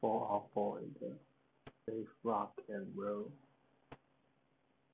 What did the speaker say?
Fall Out the safe Rock and Roll